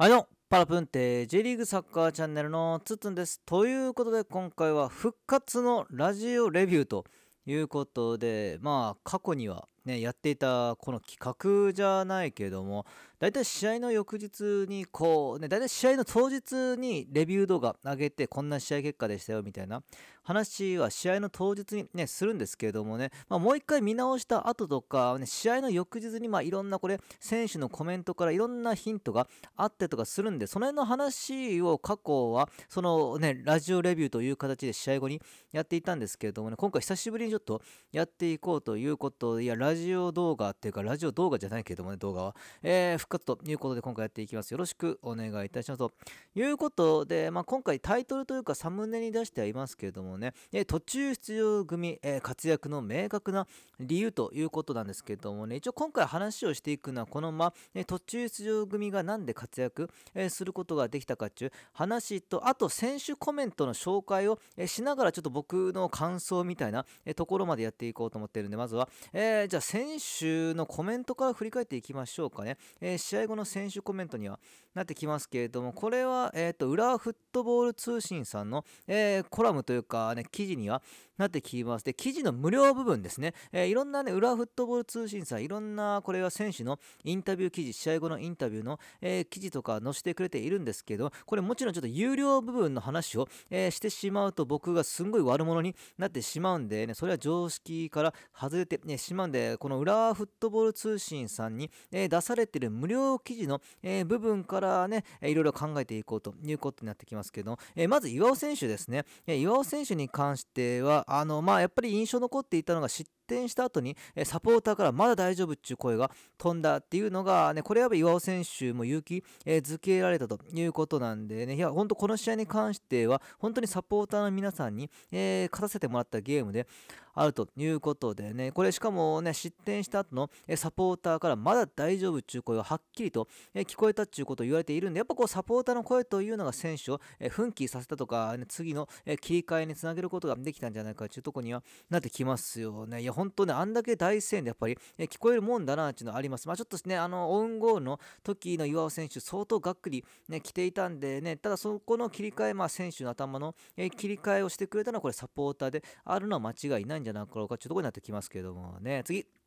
はいどうパラプンテ J リーグサッカーチャンネルのつつんです。ということで今回は復活のラジオレビューということでまあ過去にはねやっていたこの企画じゃないけども大体試合の翌日にこうね大体試合の当日にレビュー動画上げてこんな試合結果でしたよみたいな話は試合の当日にねするんですけれどもね、まあ、もう一回見直した後とか、ね、試合の翌日にまあいろんなこれ選手のコメントからいろんなヒントがあってとかするんでその辺の話を過去はそのねラジオレビューという形で試合後にやっていたんですけれどもね今回久しぶりにちょっとやっていこうということでいやラジオ動画っていうかラジオ動画じゃないけれどもね動画は、えー、復活ということで今回やっていきます。よろしくお願いいたしますと。いうことで、まあ、今回タイトルというかサムネに出してはいますけれどもね、え途中出場組、え、活躍の明確な理由ということなんですけれどもね、一応今回話をしていくのは、このま、え途中出場組が何で活躍、えすることができたかっていう話と、あと選手コメントの紹介を、えしながらちょっと僕の感想みたいな、えところまでやっていこうと思ってるんで、まずは、えー、じゃあ選手のコメントから振り返っていきましょうかね。えー、試合後の選手コメントにはなってきますけれども、これは、えっ、ー、と、裏フットボール通信さんの、えコラムというかね、記事にはなってきます。で、記事の無料部分ですね、えー、いろんなね、裏フットボール通信さん、いろんな、これは選手のインタビュー記事、試合後のインタビューの、え、記事とか載せてくれているんですけど、これもちろんちょっと有料部分の話を、えー、してしまうと僕がすんごい悪者になってしまうんでね、それは常識から外れて、ね、しまうんで、この裏フットボール通信さんに、え出されてる無料記事の、え部分からね、いろいろ考えていこうということになってきますけど、えまず岩尾選手ですね。岩尾選手に関しては、あの、まあ、やっぱり印象残っていたのが失点した後に、えサポーターからまだ大丈夫っていう声が飛んだっていうのが、ね、これは岩尾選手も勇気、えづけられたということなんでね、いや、本当この試合に関しては、本当にサポーターの皆さんに、え、勝たせてもらったゲームであるということでね、これしかもね、失点した後の、えサポーターからまだ大丈夫っていう声がはっきりと、え聞こえたっていうことを言われているんで、やっぱこうサポーターの声というのが選手を、え奮起させたとか、ね、次の、え切り替えにつなげることができたんじゃないかっていうところにはなってきますよね。いや、本当ね、あんだけ大声援でやっぱり、え聞こえるもんだなっていうのはあります。まあちょっとね、あの、オウンゴールの時の岩尾選手、相当がっくり、ね、来ていたんでね、ただそこの切り替え、まあ選手の頭の、え切り替えをしてくれたのはこれサポーターであるのは間違いないんじゃないかろうかというところになってきますけどもね、次。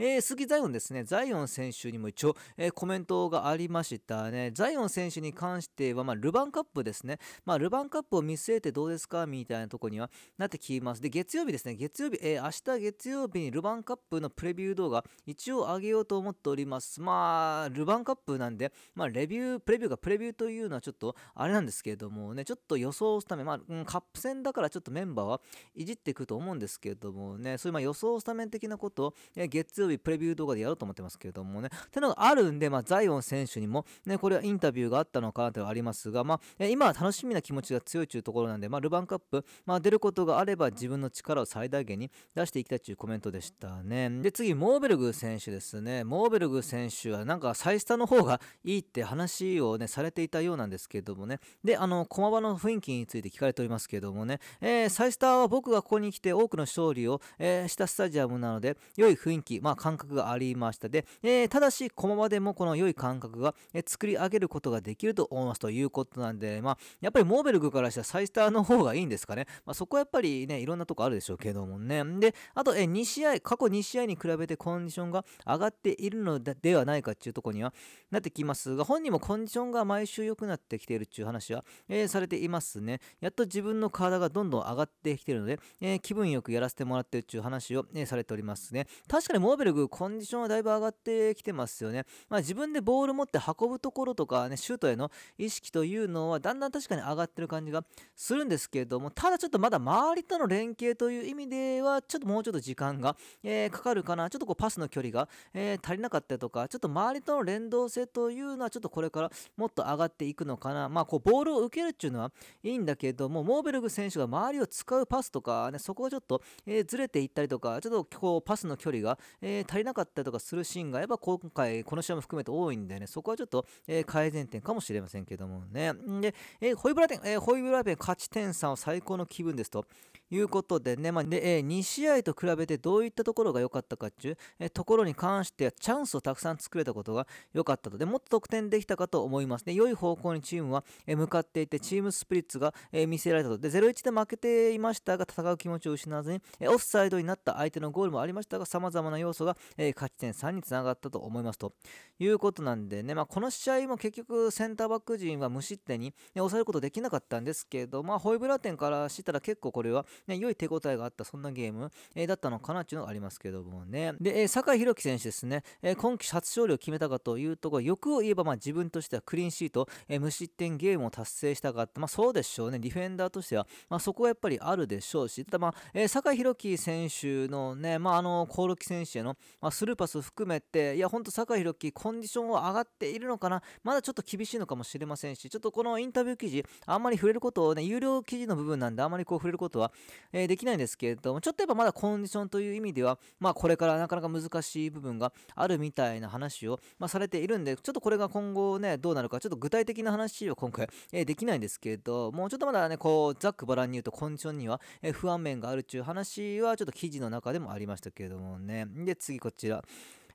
えー、鈴木ザイオンですね、ザイオン選手にも一応、えー、コメントがありましたね。ザイオン選手に関しては、まあ、ルヴァンカップですね。まあ、ルヴァンカップを見据えてどうですかみたいなとこにはなってきます。で、月曜日ですね、月曜日、えー、明日月曜日にルヴァンカップのプレビュー動画、一応上げようと思っております。まあ、ルヴァンカップなんで、まあ、レビュー、プレビューがプレビューというのはちょっと、あれなんですけれどもね、ちょっと予想すため、まあ、うん、カップ戦だからちょっとメンバーはいじっていくと思うんですけれどもね、そういうま予想スタメン的なことを、え月曜日プレビュー動画でやろうと思ってますけれどもね。ってのがあるんで、まあ、ザイオン選手にも、ね、これはインタビューがあったのかなとはありますが、まあ、今は楽しみな気持ちが強いというところなんで、まあ、ルヴァンカップ、まあ、出ることがあれば自分の力を最大限に出していきたいというコメントでしたね。で、次、モーベルグ選手ですね。モーベルグ選手はなんかサイスタの方がいいって話をね、されていたようなんですけれどもね。で、あの、駒場の雰囲気について聞かれておりますけれどもね、えー、サイスターは僕がここに来て多くの勝利を、えー、したスタジアムなので、良い雰囲気、まあ、感覚がありました。で、えー、ただし、駒場でもこの良い感覚が、え、作り上げることができると思いますということなんで、まあ、やっぱりモーベルグからしたらサイスターの方がいいんですかね。まあ、そこはやっぱりね、いろんなとこあるでしょうけどもね。で、あと、え、2試合、過去2試合に比べてコンディションが上がっているのではないかっていうとこにはなってきますが、本人もコンディションが毎週良くなってきているっていう話は、えー、されていますね。やっと自分の体がどんどん上がってきているので、えー、気分よくやらせてもらってるっていう話を、えー、されておりますね。確かにモーベルルグ、コンディションはだいぶ上がってきてますよね。まあ、自分でボール持って運ぶところとかね、シュートへの意識というのはだんだん確かに上がってる感じがするんですけれども、ただちょっとまだ周りとの連携という意味では、ちょっともうちょっと時間が、えー、かかるかな、ちょっとこうパスの距離が、えー、足りなかったりとか、ちょっと周りとの連動性というのは、ちょっとこれからもっと上がっていくのかな。まあ、こうボールを受けるっていうのはいいんだけども、モーベルグ選手が周りを使うパスとか、ね、そこがちょっと、えー、ずれていったりとか、ちょっとこうパスの距離が、ええー、足りなかったりとかするシーンがやっぱ今回この試合も含めて多いんでねそこはちょっと、えー、改善点かもしれませんけどもね。で、えー、ホイブラペン、えー、ホイブラペン勝ち点3は最高の気分ですということでね、まあ、で、え、2試合と比べてどういったところが良かったかっていう、え、ところに関してはチャンスをたくさん作れたことが良かったと。でもっと得点できたかと思います。ね良い方向にチームは、え、向かっていてチームスプリッツが、え見せられたと。で0-1で負けていましたが戦う気持ちを失わずに、えオフサイドになった相手のゴールもありましたが様々な要素が、え勝ち点3につながったと思いますと。いうことなんでね、まあ、この試合も結局センターバック陣は無失点に、ね、抑えることできなかったんですけど、まあ、ホイブラ点からしたら結構これは、ね、良い手応えがあったそんなゲーム、えー、だったのかなっていうのがありますけどもね。で、えー、酒井宏樹選手ですね、えー、今季初勝利を決めたかというところ欲を言えばまあ自分としてはクリーンシート、えー、無失点ゲームを達成したかった、まあ、そうでしょうね。ディフェンダーとしては、まあ、そこはやっぱりあるでしょうし。ただまあ、えー、酒井宏樹選手のね、まあ、あのコオロキ選手への、まあ、スルーパス含めていや本当酒井宏樹コンディションは上がっているのかな？まだちょっと厳しいのかもしれませんしちょっとこのインタビュー記事あんまり触れることをね有料記事の部分なんであんまりこう触れることは、えー、できないんですけれどもちょっとやっぱまだコンディションという意味ではまあこれからなかなか難しい部分があるみたいな話を、まあ、されているんでちょっとこれが今後ねどうなるかちょっと具体的な話を今回、えー、できないんですけれどもうちょっとまだねこうざっくばらんに言うとコンディションには、えー、不安面があるっていう話はちょっと記事の中でもありましたけれどもね。で次こちら。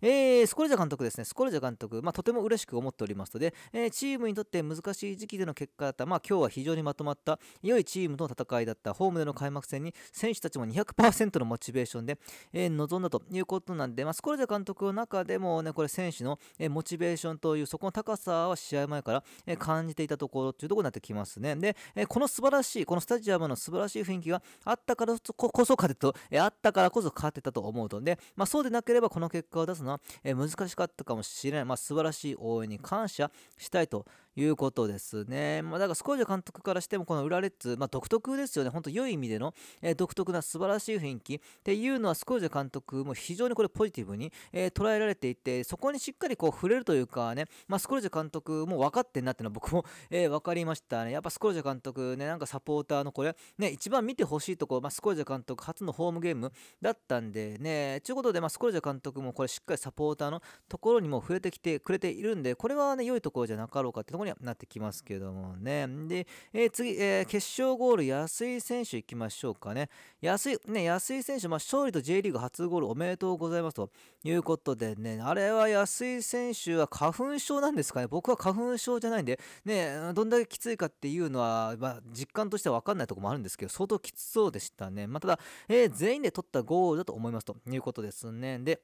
えー、スコルジャ監督ですね、スコルジャ監督、まあ、とても嬉しく思っておりますので、えー、チームにとって難しい時期での結果だった、まあ、今日は非常にまとまった良いチームとの戦いだった。ホームでの開幕戦に選手たちも200%のモチベーションで、えー、臨んだということなんで、まあ、スコルジャ監督の中でも、ね、これ選手の、えモチベーションというそこの高さは試合前から、え感じていたところというところになってきますね。で、えこの素晴らしい、このスタジアムの素晴らしい雰囲気があったからこそ勝てと、えあったからこそ勝てたと思うと。で、まあ、そうでなければこの結果を出すのは、え難しかったかもしれない、まあ、素晴らしい応援に感謝したいということですね。まあ、だからスコージャ監督からしてもこの裏レッズ、まあ、独特ですよね。本当良い意味での、えー、独特な素晴らしい雰囲気っていうのはスコージャ監督も非常にこれポジティブに、えー、捉えられていて、そこにしっかりこう触れるというかね、まあ、スコージャ監督も分かってんなっていうのは僕も、えー、分かりましたね。やっぱスコージャ監督ね、なんかサポーターのこれ、ね、一番見てほしいところ、まあ、スコージャ監督初のホームゲームだったんでね、ということで、まあ、スコージャ監督もこれしっかりサポーターのところにも触れてきてくれているんで、これはね、良いところじゃなかろうかってところにはなってきますけどもね。で、えー、次、えー、決勝ゴール、安井選手いきましょうかね。安井、ね、安井選手、まあ、勝利と J リーグ初ゴールおめでとうございますということでね、あれは安井選手は花粉症なんですかね。僕は花粉症じゃないんで、ね、どんだけきついかっていうのは、まあ、実感としては分かんないところもあるんですけど、相当きつそうでしたね。まあ、ただ、えー、全員で取ったゴールだと思いますということですね。で、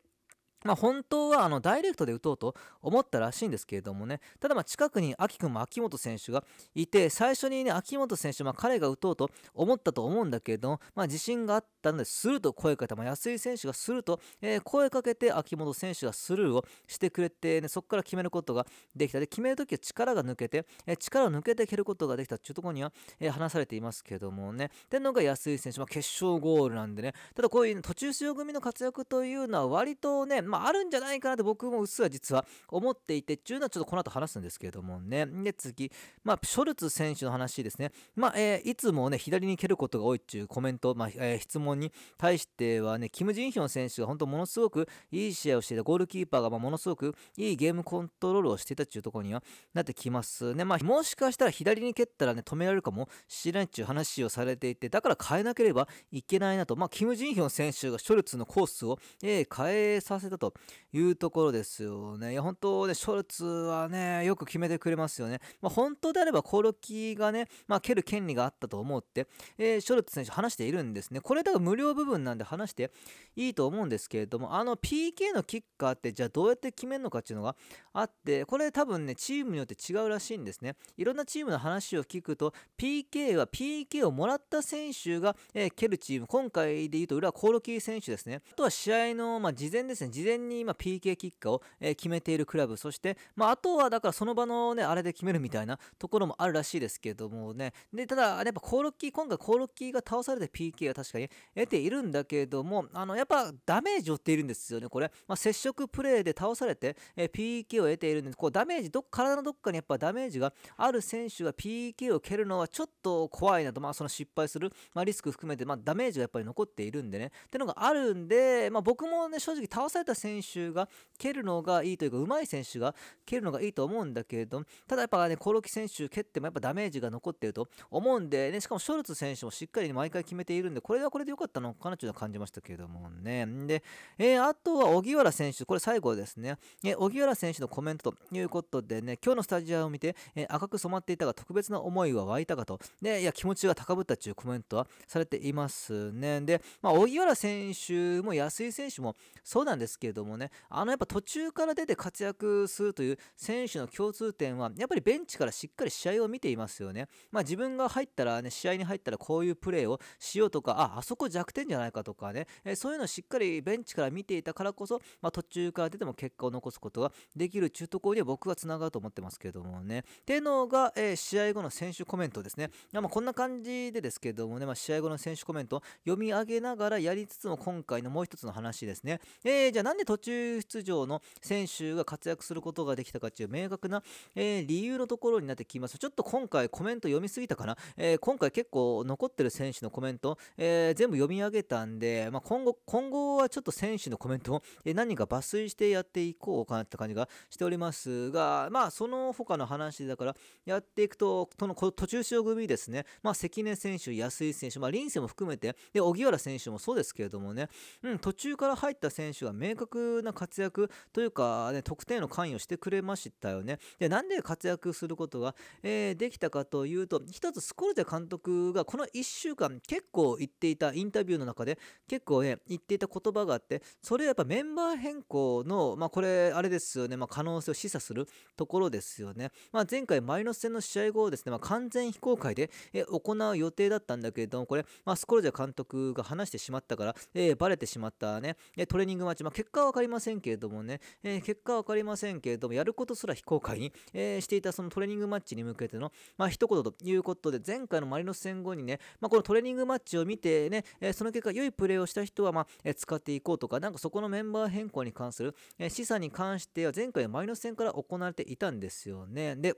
まあ、本当はあのダイレクトで打とうと思ったらしいんですけれどもね、ただま近くに秋君も秋元選手がいて、最初にね、秋元選手、ま、彼が打とうと思ったと思うんだけれども、ま、自信があったので、スルーと声かけた、ま、安井選手がすると、え、声かけて秋元選手がスルーをしてくれて、ね、そこから決めることができた。で、決めるときは力が抜けて、え、力を抜けて蹴ることができた。っていうところには、え、話されていますけれどもね、ってのが安井選手、ま、決勝ゴールなんでね、ただこういう、途中出場組の活躍というのは割とね、まあ、あるんじゃないかなと僕もうっすら実は思っていて、っていうのはちょっとこの後話すんですけれどもね。で、次、まあ、ショルツ選手の話ですね。まあ、えー、いつもね、左に蹴ることが多いっていうコメント、まあ、えー、質問に対してはね、キム・ジンヒョン選手が本当ものすごくいい試合をしていた、ゴールキーパーがまものすごくいいゲームコントロールをしていたっていうところにはなってきますね。まあ、もしかしたら左に蹴ったらね、止められるかもしれないっていう話をされていて、だから変えなければいけないなと、まあ、キム・ジンヒョン選手がショルツのコースを、えー、変えさせたというところですよね。いや、本当ね、ショルツはね、よく決めてくれますよね。まあ、本当であれば、コロキがね、まあ、蹴る権利があったと思って、えー、ショルツ選手話しているんですね。これだから無料部分なんで話していいと思うんですけれども、あの PK のキッカーって、じゃあどうやって決めるのかっていうのがあって、これ多分ね、チームによって違うらしいんですね。いろんなチームの話を聞くと、PK は PK をもらった選手が、えー、蹴るチーム、今回で言うと、裏はコロキー選手ですね。あとは試合の、まあ、事前ですね、事前に今 PK キッカーを、え、決めているクラブ、そして、まあ、あとはだからその場のね、あれで決めるみたいなところもあるらしいですけどもね。で、ただ、やっぱコーロッキー、今回コーロッキーが倒されて PK は確かに得ているんだけども、あの、やっぱダメージを負っているんですよね、これ。まあ、接触プレーで倒されて、え、PK を得ているんで、こうダメージど、体のどっかにやっぱダメージがある選手が PK を蹴るのはちょっと怖いなと、まあ、その失敗する、まあ、リスク含めて、まあ、ダメージがやっぱり残っているんでね。ってのがあるんで、まあ、僕もね、正直倒された選手が蹴るのがいいというか上手い選手が蹴るのがいいと思うんだけれどただやっぱねコロキ選手蹴ってもやっぱダメージが残っていると思うんで、ね、しかもショルツ選手もしっかり毎回決めているんでこれはこれで良かったのかなというのは感じましたけれどもね。で、えー、あとは荻原選手これ最後ですね、え、荻原選手のコメントということでね今日のスタジアムを見て、えー、赤く染まっていたが特別な思いは湧いたかと。でいや気持ちが高ぶったというコメントはされていますね。で、まあ、荻原選手も安井選手もそうなんですけれどもねあのやっぱ途中から出て活躍するという選手の共通点はやっぱりベンチからしっかり試合を見ていますよね。まあ、自分が入ったらね試合に入ったらこういうプレーをしようとかああそこ弱点じゃないかとかね、えそういうのをしっかりベンチから見ていたからこそ、まあ、途中から出ても結果を残すことができる中途ころには僕はつながると思ってますけれどもね。っていうのが、えー、試合後の選手コメントですね。まあ、こんな感じでですけどもね、まあ、試合後の選手コメント読み上げながらやりつつも今回のもう一つの話ですね。えー、じゃあなんで途中出場の選手が活躍することができたかという明確な、えー、理由のところになってきます。ちょっと今回コメント読みすぎたかな、えー、今回結構残ってる選手のコメント、えー、全部読み上げたんで、まあ、今後、今後はちょっと選手のコメントを、え何か抜粋してやっていこうかなって感じがしておりますが、まあその他の話だからやっていくと、その途中出場組ですね、まあ関根選手、安井選手、まあ林選も含めて、で、荻原選手もそうですけれどもね、うん、途中から入った選手が明確な活躍というか、ね、得点の関与してくれましたよね。で、なんで活躍することが、えー、できたかというと、一つスコルテ監督がこの1週間結構言っていたインタビューの中で結構ね、言っていた言葉があって、それはやっぱメンバー変更の、まあこれ、あれですよね、まあ可能性を示唆するところですよね。まあ前回マイノス戦の試合後ですね、まあ完全非公開で、え行う予定だったんだけれども、これ、まあスコルテ監督が話してしまったから、えー、バレてしまったね、トレーニングマッチ、まあ結果果は分かりませんけれどもね、えー、結果は分かりませんけれども、やることすら非公開に、えー、していたそのトレーニングマッチに向けての、まあ、一言ということで、前回のマリノス戦後にね、まあ、このトレーニングマッチを見てね、えー、その結果、良いプレーをした人は、まあ、えー、使っていこうとか、なんかそこのメンバー変更に関する、えー、示唆に関しては、前回マリノス戦から行われていたんですよね。で、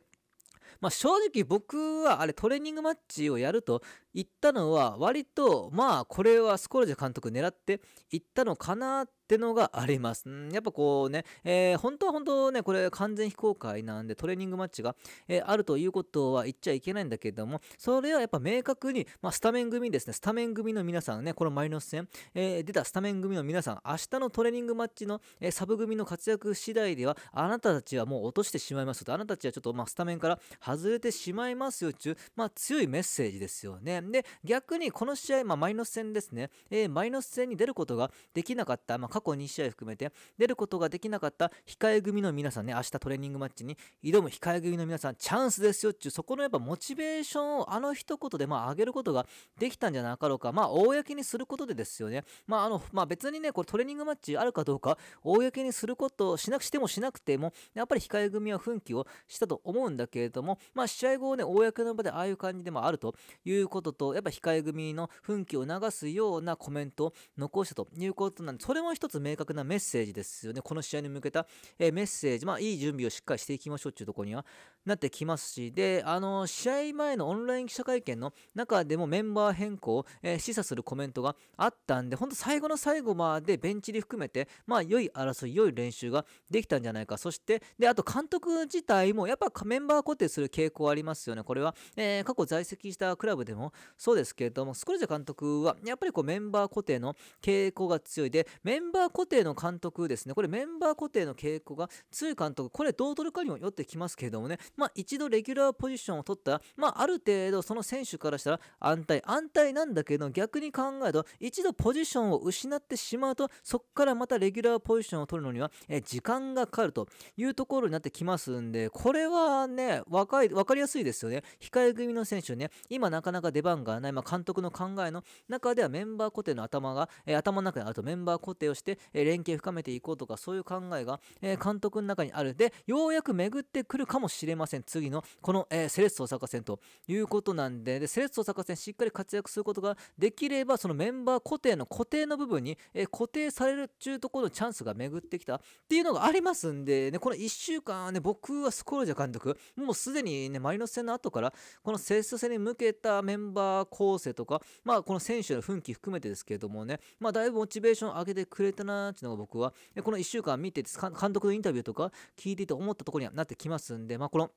まあ、正直僕はあれトレーニングマッチをやると言ったのは割とまあこれはスコルジェ監督狙って言ったのかなってってのがあります。んやっぱこうね、えー、本当は本当ね、これ完全非公開なんでトレーニングマッチが、えー、あるということは言っちゃいけないんだけども、それはやっぱ明確に、まあ、スタメン組ですね、スタメン組の皆さんね、このマイノス戦、えー、出たスタメン組の皆さん、明日のトレーニングマッチの、えサブ組の活躍次第では、あなたたちはもう落としてしまいますと、あなたたちはちょっとまあスタメンから外れてしまいますよっていう、まあ、強いメッセージですよね。で、逆にこの試合、まあ、マイノス戦ですね、えマイノス戦に出ることができなかった、まあ、過去2試合含めて出ることができなかった控え組の皆さんね明日トレーニングマッチに挑む控え組の皆さんチャンスですよっていうそこのやっぱモチベーションをあの一言でまあ上げることができたんじゃなかろうか。まあ公にすることでですよね。まああのまあ別にねこれトレーニングマッチあるかどうか公にすることをしなくしてもしなくてもやっぱり控え組は奮起をしたと思うんだけれどもまあ試合後ね公の場でああいう感じでもあるということとやっぱ控え組の奮起を流すようなコメントを残したということなんでそれも一つ明確なメッセージですよね。この試合に向けた、えー、メッセージ、まあ、いい準備をしっかりしていきましょうっていうところにはなってきますし、で、あの、試合前のオンライン記者会見の中でもメンバー変更を、えー、示唆するコメントがあったんで、本当最後の最後までベンチに含めて、まあ、良い争い、良い練習ができたんじゃないか。そして、で、あと監督自体も、やっぱメンバー固定する傾向ありますよね。これは、えー、過去在籍したクラブでもそうですけれども、スコルジャ監督は、やっぱりこうメンバー固定の傾向が強いで、メンバー固定の監督ですね。これメンバー固定の傾向が強い監督、これどう取るかにもよってきますけれどもね、まあ一度レギュラーポジションを取ったら、まあある程度その選手からしたら安泰、安泰なんだけど逆に考えると、一度ポジションを失ってしまうと、そこからまたレギュラーポジションを取るのには、え時間がかかるというところになってきますんで、これはね、わか分かりやすいですよね。控え組の選手ね、今なかなか出番がない、まあ、監督の考えの中ではメンバー固定の頭が、え、頭の中にあるとメンバー固定をして、え、連携深めていこうとか、そういう考えが、え、監督の中にある。で、ようやく巡ってくるかもしれません。次の、この、え、セレッソ大阪戦ということなんで、で、セレッソ大阪戦しっかり活躍することができれば、そのメンバー固定の固定の部分に、え、固定されるっていうところのチャンスが巡ってきたっていうのがありますんで、ね、この1週間ね、僕はスコールジャ監督、もうすでにね、マリノス戦の後から、このセレッソ戦に向けたメンバー構成とか、まあ、この選手の奮起含めてですけれどもね、まあ、だいぶモチベーションを上げてくれれたなーっていうのが僕は、この1週間見てて、監督のインタビューとか聞いてて思ったところにはなってきますんで、まあ、この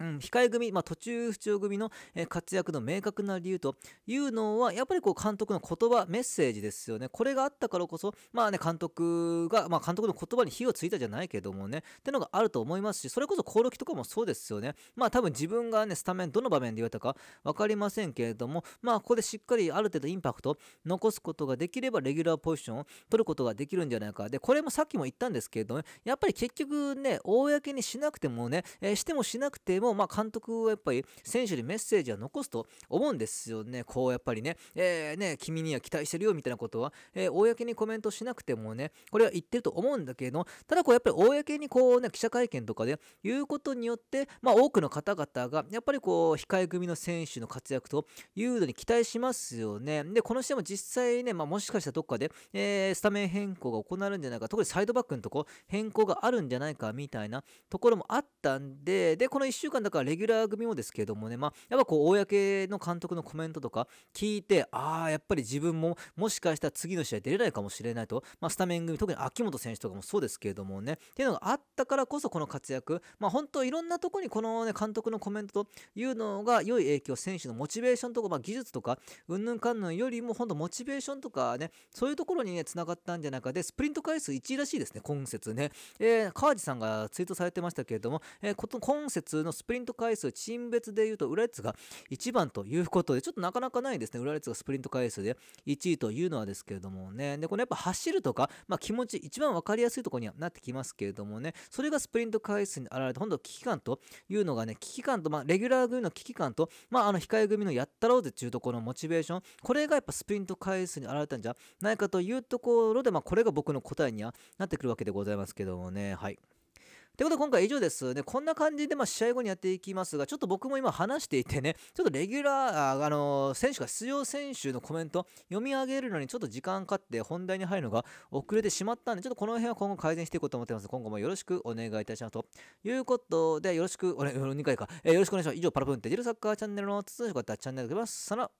うん、控え組、まあ、途中出場組の、活躍の明確な理由というのは、やっぱりこう監督の言葉、メッセージですよね。これがあったからこそ、まあね、監督が、まあ、監督の言葉に火をついたじゃないけどもね、ってのがあると思いますし、それこそコオロキとかもそうですよね。まあ多分自分がね、スタメン、どの場面で言われたか分かりませんけれども、まあここでしっかりある程度インパクト残すことができれば、レギュラーポジションを取ることができるんじゃないか。で、これもさっきも言ったんですけれども、ね、やっぱり結局ね、公にしなくてもね、えー、してもしなくても、もまあ監督はやっぱり選手にメッセージは残すと思うんですよね。こうやっぱりね、えー、ね、君には期待してるよみたいなことは、えー、公にコメントしなくてもね、これは言ってると思うんだけど、ただこうやっぱり公にこうね、記者会見とかで言うことによって、まあ多くの方々がやっぱりこう、控え組の選手の活躍というのに期待しますよね。で、この試合も実際ね、まあもしかしたらどっかで、えー、スタメン変更が行われるんじゃないか、特にサイドバックのとこ変更があるんじゃないかみたいなところもあったんで、で、この1週間だからレギュラー組もですけどもね、まあ、やっぱこう、公の監督のコメントとか聞いて、ああ、やっぱり自分ももしかしたら次の試合出れないかもしれないと、まあ、スタメン組、特に秋元選手とかもそうですけれどもね、っていうのがあったからこそこの活躍、まあ、本当いろんなとこにこの、ね、監督のコメントというのが良い影響、選手のモチベーションとか、まあ、技術とか、うんぬんかんぬんよりも本当モチベーションとかね、そういうところにね、つながったんじゃないかで、スプリント回数1位らしいですね、今節ね。えー、川地さんがツイートされてましたけれども、えー、今節のススプリント回数、チーム別で言うと、ウラッツが1番ということで、ちょっとなかなかないですね。浦列がスプリント回数で1位というのはですけれどもね。で、これやっぱ走るとか、まあ、気持ち、一番分かりやすいところにはなってきますけれどもね、それがスプリント回数に現れて、本当危機感というのがね、危機感と、まあ、レギュラー組の危機感と、まあ、あの、控え組のやったろうぜっていうところのモチベーション、これがやっぱスプリント回数に現れたんじゃないかというところで、まあ、これが僕の答えにはなってくるわけでございますけどもね、はい。ということで今回以上です。で、こんな感じでま試合後にやっていきますが、ちょっと僕も今話していてね、ちょっとレギュラー、あの選手が出場選手のコメント読み上げるのにちょっと時間かかって本題に入るのが遅れてしまったんで、ちょっとこの辺は今後改善していこうと思ってます。今後もよろしくお願いいたします。ということで、よろしく、お願ね、2回か、えー、よろしくお願いします。以上、パラプンテジルサッカーチャンネルの筒の方、チャンネルでございます。さら。